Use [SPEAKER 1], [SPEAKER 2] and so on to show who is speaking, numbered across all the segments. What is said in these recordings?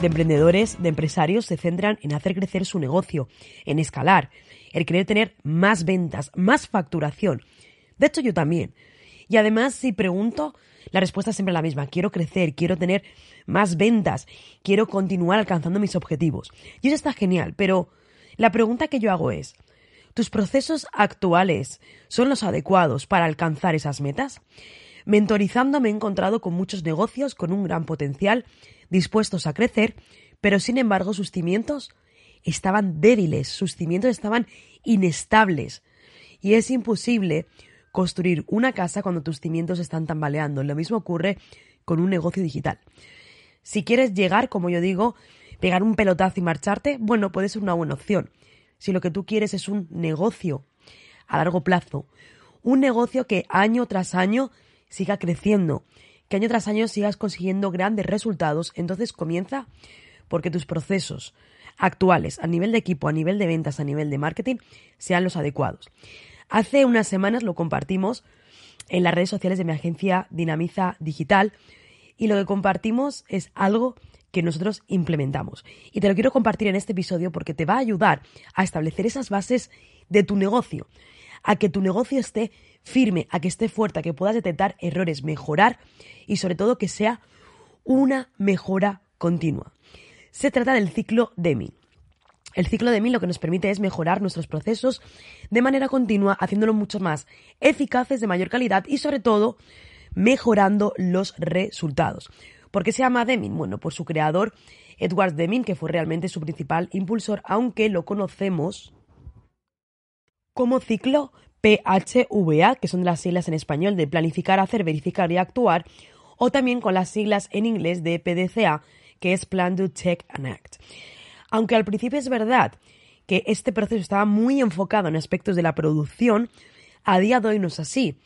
[SPEAKER 1] de emprendedores, de empresarios se centran en hacer crecer su negocio, en escalar, en querer tener más ventas, más facturación. De hecho, yo también. Y además, si pregunto, la respuesta es siempre la misma. Quiero crecer, quiero tener más ventas, quiero continuar alcanzando mis objetivos. Y eso está genial, pero la pregunta que yo hago es, ¿tus procesos actuales son los adecuados para alcanzar esas metas? Mentorizando me he encontrado con muchos negocios con un gran potencial, dispuestos a crecer, pero sin embargo sus cimientos estaban débiles, sus cimientos estaban inestables. Y es imposible construir una casa cuando tus cimientos están tambaleando. Lo mismo ocurre con un negocio digital. Si quieres llegar, como yo digo, pegar un pelotazo y marcharte, bueno, puede ser una buena opción. Si lo que tú quieres es un negocio a largo plazo, un negocio que año tras año siga creciendo, que año tras año sigas consiguiendo grandes resultados, entonces comienza porque tus procesos actuales a nivel de equipo, a nivel de ventas, a nivel de marketing sean los adecuados. Hace unas semanas lo compartimos en las redes sociales de mi agencia Dinamiza Digital y lo que compartimos es algo que nosotros implementamos. Y te lo quiero compartir en este episodio porque te va a ayudar a establecer esas bases de tu negocio, a que tu negocio esté firme, a que esté fuerte, a que puedas detectar errores, mejorar y sobre todo que sea una mejora continua. Se trata del ciclo Deming. El ciclo Deming lo que nos permite es mejorar nuestros procesos de manera continua, haciéndolo mucho más eficaces, de mayor calidad y sobre todo mejorando los resultados. ¿Por qué se llama Deming? Bueno, por su creador, Edward Deming, que fue realmente su principal impulsor, aunque lo conocemos como ciclo PHVA, que son las siglas en español de planificar, hacer, verificar y actuar, o también con las siglas en inglés de PDCA, que es Plan, Do, Check and Act. Aunque al principio es verdad que este proceso estaba muy enfocado en aspectos de la producción, a día de hoy no es así.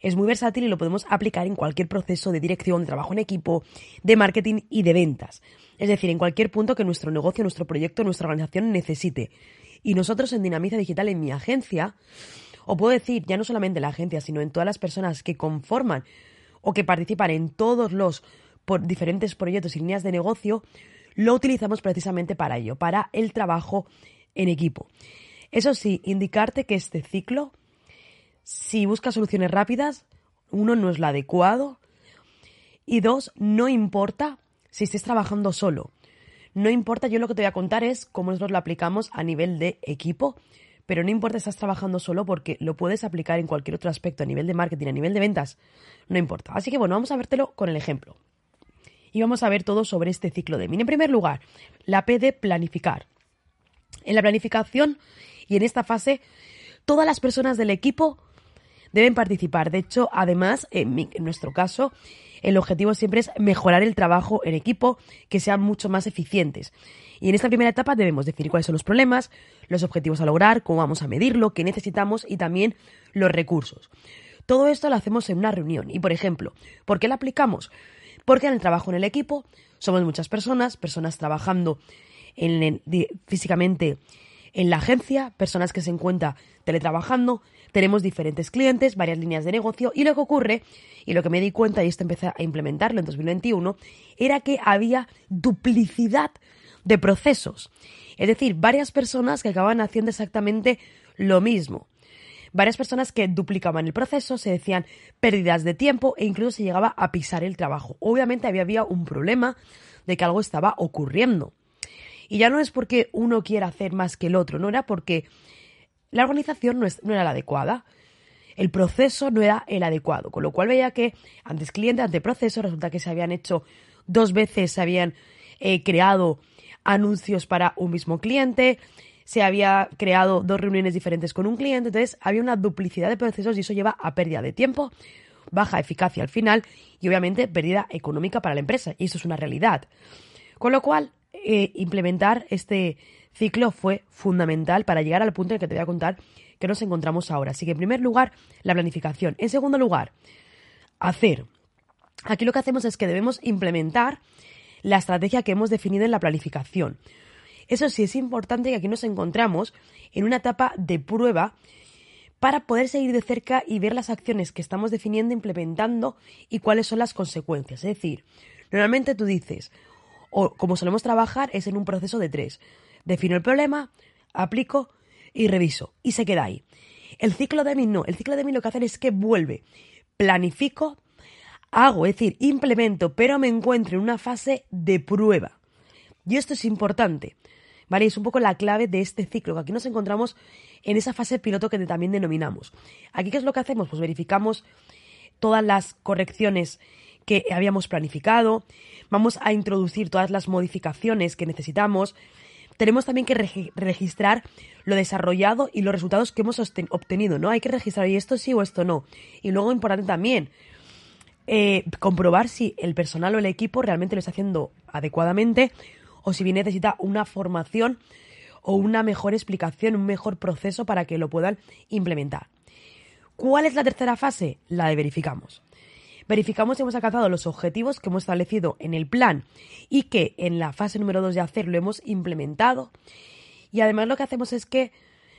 [SPEAKER 1] Es muy versátil y lo podemos aplicar en cualquier proceso de dirección, de trabajo en equipo, de marketing y de ventas. Es decir, en cualquier punto que nuestro negocio, nuestro proyecto, nuestra organización necesite. Y nosotros en Dinamiza Digital, en mi agencia, o puedo decir, ya no solamente en la agencia, sino en todas las personas que conforman o que participan en todos los por diferentes proyectos y líneas de negocio, lo utilizamos precisamente para ello, para el trabajo en equipo. Eso sí, indicarte que este ciclo, si busca soluciones rápidas, uno, no es lo adecuado, y dos, no importa si estés trabajando solo. No importa, yo lo que te voy a contar es cómo nosotros lo aplicamos a nivel de equipo pero no importa estás trabajando solo porque lo puedes aplicar en cualquier otro aspecto a nivel de marketing, a nivel de ventas, no importa. Así que bueno, vamos a vértelo con el ejemplo. Y vamos a ver todo sobre este ciclo de min. En primer lugar, la P de planificar. En la planificación y en esta fase, todas las personas del equipo deben participar. De hecho, además, en, en nuestro caso, el objetivo siempre es mejorar el trabajo en equipo, que sean mucho más eficientes. Y en esta primera etapa debemos definir cuáles son los problemas, los objetivos a lograr, cómo vamos a medirlo, qué necesitamos y también los recursos. Todo esto lo hacemos en una reunión. Y, por ejemplo, ¿por qué lo aplicamos? Porque en el trabajo en el equipo somos muchas personas, personas trabajando en, físicamente en la agencia, personas que se encuentran teletrabajando, tenemos diferentes clientes, varias líneas de negocio y lo que ocurre, y lo que me di cuenta y esto empecé a implementarlo en 2021, era que había duplicidad de procesos. Es decir, varias personas que acababan haciendo exactamente lo mismo. Varias personas que duplicaban el proceso, se decían pérdidas de tiempo e incluso se llegaba a pisar el trabajo. Obviamente había, había un problema de que algo estaba ocurriendo. Y ya no es porque uno quiera hacer más que el otro, no era porque la organización no, no era la adecuada. El proceso no era el adecuado, con lo cual veía que antes cliente, ante proceso, resulta que se habían hecho dos veces, se habían eh, creado anuncios para un mismo cliente, se había creado dos reuniones diferentes con un cliente, entonces había una duplicidad de procesos y eso lleva a pérdida de tiempo, baja eficacia al final y obviamente pérdida económica para la empresa y eso es una realidad. Con lo cual, eh, implementar este ciclo fue fundamental para llegar al punto en el que te voy a contar que nos encontramos ahora. Así que en primer lugar, la planificación. En segundo lugar, hacer. Aquí lo que hacemos es que debemos implementar la estrategia que hemos definido en la planificación. Eso sí, es importante que aquí nos encontramos en una etapa de prueba para poder seguir de cerca y ver las acciones que estamos definiendo, implementando y cuáles son las consecuencias. Es decir, normalmente tú dices, o como solemos trabajar, es en un proceso de tres. Defino el problema, aplico y reviso. Y se queda ahí. El ciclo de mí no. El ciclo de mí lo que hace es que vuelve. Planifico, hago, es decir, implemento, pero me encuentro en una fase de prueba. Y esto es importante. ¿Vale? Es un poco la clave de este ciclo, que aquí nos encontramos en esa fase piloto que también denominamos. Aquí, ¿qué es lo que hacemos? Pues verificamos todas las correcciones que habíamos planificado, vamos a introducir todas las modificaciones que necesitamos, tenemos también que registrar lo desarrollado y los resultados que hemos obtenido, ¿no? Hay que registrar y esto sí o esto no. Y luego, importante también, eh, comprobar si el personal o el equipo realmente lo está haciendo adecuadamente o si bien necesita una formación o una mejor explicación, un mejor proceso para que lo puedan implementar. ¿Cuál es la tercera fase? La de verificamos verificamos si hemos alcanzado los objetivos que hemos establecido en el plan y que en la fase número 2 de hacer lo hemos implementado. Y además lo que hacemos es que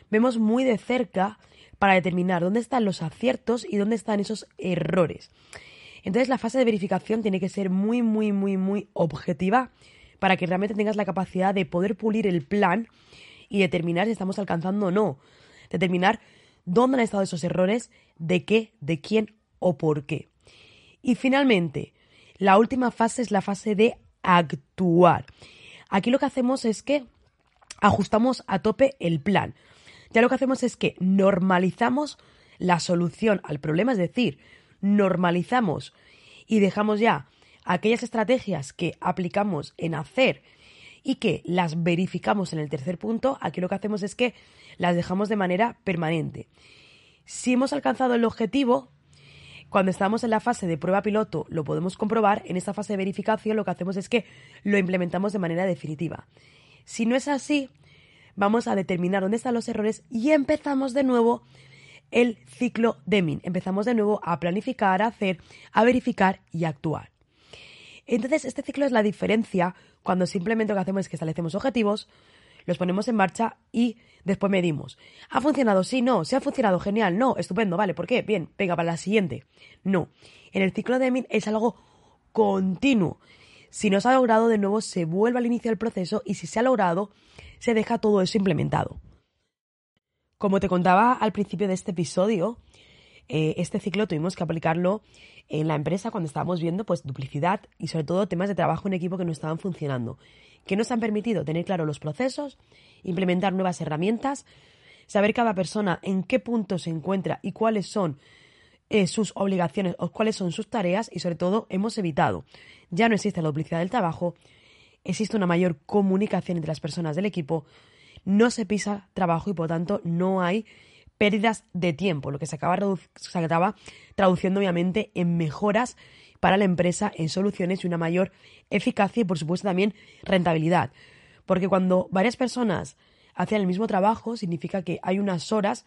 [SPEAKER 1] vemos muy de cerca para determinar dónde están los aciertos y dónde están esos errores. Entonces la fase de verificación tiene que ser muy, muy, muy, muy objetiva para que realmente tengas la capacidad de poder pulir el plan y determinar si estamos alcanzando o no. Determinar dónde han estado esos errores, de qué, de quién o por qué. Y finalmente, la última fase es la fase de actuar. Aquí lo que hacemos es que ajustamos a tope el plan. Ya lo que hacemos es que normalizamos la solución al problema, es decir, normalizamos y dejamos ya aquellas estrategias que aplicamos en hacer y que las verificamos en el tercer punto, aquí lo que hacemos es que las dejamos de manera permanente. Si hemos alcanzado el objetivo, cuando estamos en la fase de prueba piloto lo podemos comprobar, en esta fase de verificación lo que hacemos es que lo implementamos de manera definitiva. Si no es así, vamos a determinar dónde están los errores y empezamos de nuevo el ciclo Deming. Empezamos de nuevo a planificar, a hacer, a verificar y a actuar. Entonces, este ciclo es la diferencia cuando simplemente lo que hacemos es que establecemos objetivos, los ponemos en marcha y después medimos. ¿Ha funcionado? Sí, no. ¿Se ha funcionado? Genial. No, estupendo. Vale, ¿por qué? Bien, venga, para la siguiente. No. En el ciclo de Deming es algo continuo. Si no se ha logrado, de nuevo se vuelve al inicio del proceso y si se ha logrado, se deja todo eso implementado. Como te contaba al principio de este episodio, eh, este ciclo tuvimos que aplicarlo en la empresa cuando estábamos viendo pues duplicidad y sobre todo temas de trabajo en equipo que no estaban funcionando que nos han permitido tener claro los procesos, implementar nuevas herramientas, saber cada persona en qué punto se encuentra y cuáles son eh, sus obligaciones o cuáles son sus tareas y sobre todo hemos evitado, ya no existe la duplicidad del trabajo, existe una mayor comunicación entre las personas del equipo, no se pisa trabajo y por tanto no hay pérdidas de tiempo, lo que se acaba, se acaba traduciendo obviamente en mejoras para la empresa en soluciones y una mayor eficacia y por supuesto también rentabilidad. Porque cuando varias personas hacen el mismo trabajo, significa que hay unas horas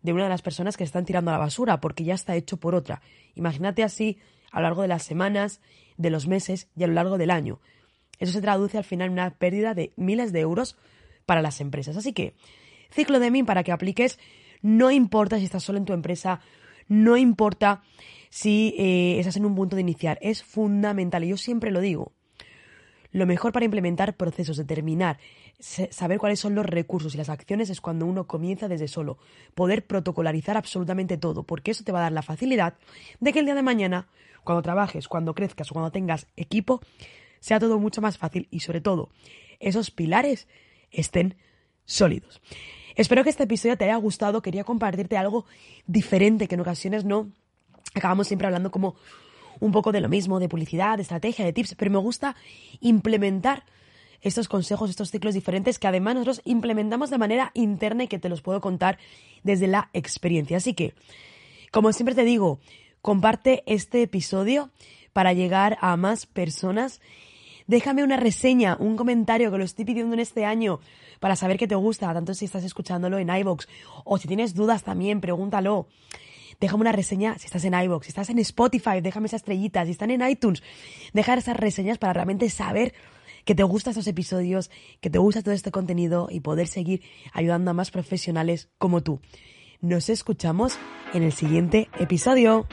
[SPEAKER 1] de una de las personas que están tirando a la basura porque ya está hecho por otra. Imagínate así a lo largo de las semanas, de los meses y a lo largo del año. Eso se traduce al final en una pérdida de miles de euros para las empresas. Así que, ciclo de MIN para que apliques, no importa si estás solo en tu empresa, no importa si eh, estás en un punto de iniciar. Es fundamental, y yo siempre lo digo. Lo mejor para implementar procesos, determinar, saber cuáles son los recursos y las acciones es cuando uno comienza desde solo. Poder protocolarizar absolutamente todo, porque eso te va a dar la facilidad de que el día de mañana, cuando trabajes, cuando crezcas o cuando tengas equipo, sea todo mucho más fácil y sobre todo esos pilares estén sólidos. Espero que este episodio te haya gustado. Quería compartirte algo diferente que en ocasiones no acabamos siempre hablando como un poco de lo mismo, de publicidad, de estrategia, de tips, pero me gusta implementar estos consejos, estos ciclos diferentes que además nosotros implementamos de manera interna y que te los puedo contar desde la experiencia. Así que, como siempre te digo, comparte este episodio para llegar a más personas. Déjame una reseña, un comentario que lo estoy pidiendo en este año para saber que te gusta, tanto si estás escuchándolo en iVoox o si tienes dudas también, pregúntalo. Déjame una reseña si estás en iVoox, si estás en Spotify, déjame esas estrellitas, si están en iTunes, dejar esas reseñas para realmente saber que te gustan estos episodios, que te gusta todo este contenido y poder seguir ayudando a más profesionales como tú. Nos escuchamos en el siguiente episodio.